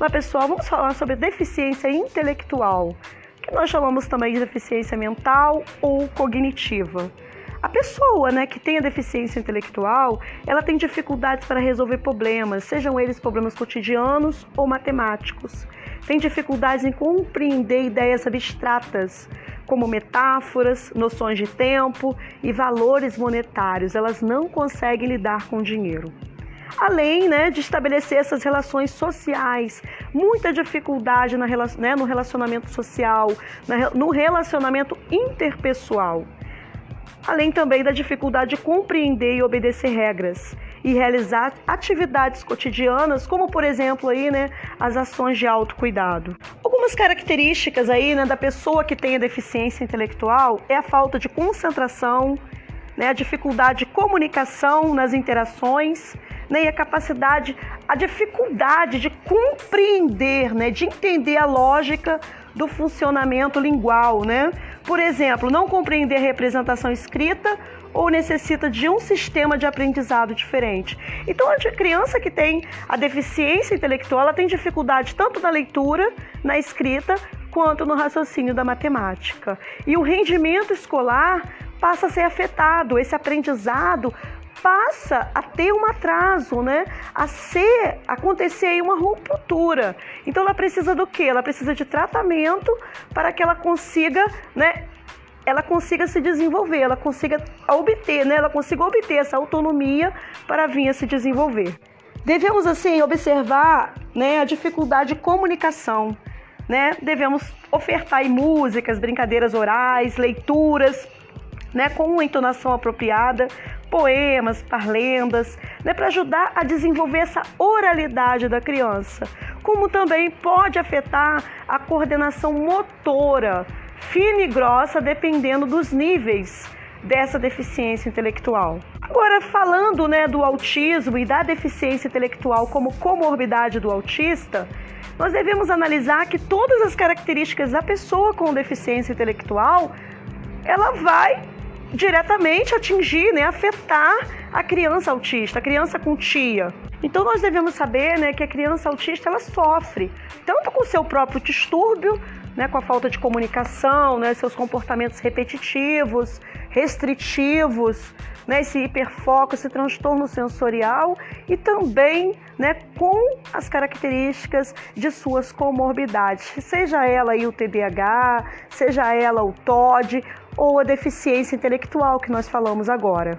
Mas pessoal, vamos falar sobre deficiência intelectual, que nós chamamos também de deficiência mental ou cognitiva. A pessoa né, que tem a deficiência intelectual, ela tem dificuldades para resolver problemas, sejam eles problemas cotidianos ou matemáticos. Tem dificuldades em compreender ideias abstratas, como metáforas, noções de tempo e valores monetários. Elas não conseguem lidar com dinheiro além né, de estabelecer essas relações sociais, muita dificuldade na, né, no relacionamento social, no relacionamento interpessoal além também da dificuldade de compreender e obedecer regras e realizar atividades cotidianas, como por exemplo aí, né, as ações de autocuidado. Algumas características aí, né, da pessoa que tem a deficiência intelectual é a falta de concentração, né, a dificuldade de comunicação nas interações, né, e a capacidade, a dificuldade de compreender, né, de entender a lógica do funcionamento lingual, né? Por exemplo, não compreender representação escrita ou necessita de um sistema de aprendizado diferente. Então, a criança que tem a deficiência intelectual, ela tem dificuldade tanto na leitura, na escrita, quanto no raciocínio da matemática. E o rendimento escolar passa a ser afetado, esse aprendizado passa a ter um atraso, né? A ser, acontecer aí uma ruptura. Então ela precisa do quê? Ela precisa de tratamento para que ela consiga, né? Ela consiga se desenvolver, ela consiga obter, né? Ela consiga obter essa autonomia para vir a se desenvolver. Devemos assim observar, né, a dificuldade de comunicação, né? Devemos ofertar músicas, brincadeiras orais, leituras, né, com uma entonação apropriada, poemas, parlendas, né, para ajudar a desenvolver essa oralidade da criança, como também pode afetar a coordenação motora, fina e grossa, dependendo dos níveis dessa deficiência intelectual. Agora, falando né, do autismo e da deficiência intelectual como comorbidade do autista, nós devemos analisar que todas as características da pessoa com deficiência intelectual ela vai diretamente atingir, né, afetar a criança autista, a criança com tia. Então nós devemos saber, né, que a criança autista ela sofre tanto com seu próprio distúrbio, né, com a falta de comunicação, né, seus comportamentos repetitivos, restritivos, né, esse hiperfoco, esse transtorno sensorial e também né, com as características de suas comorbidades, seja ela aí o TDAH, seja ela o TOD ou a deficiência intelectual que nós falamos agora.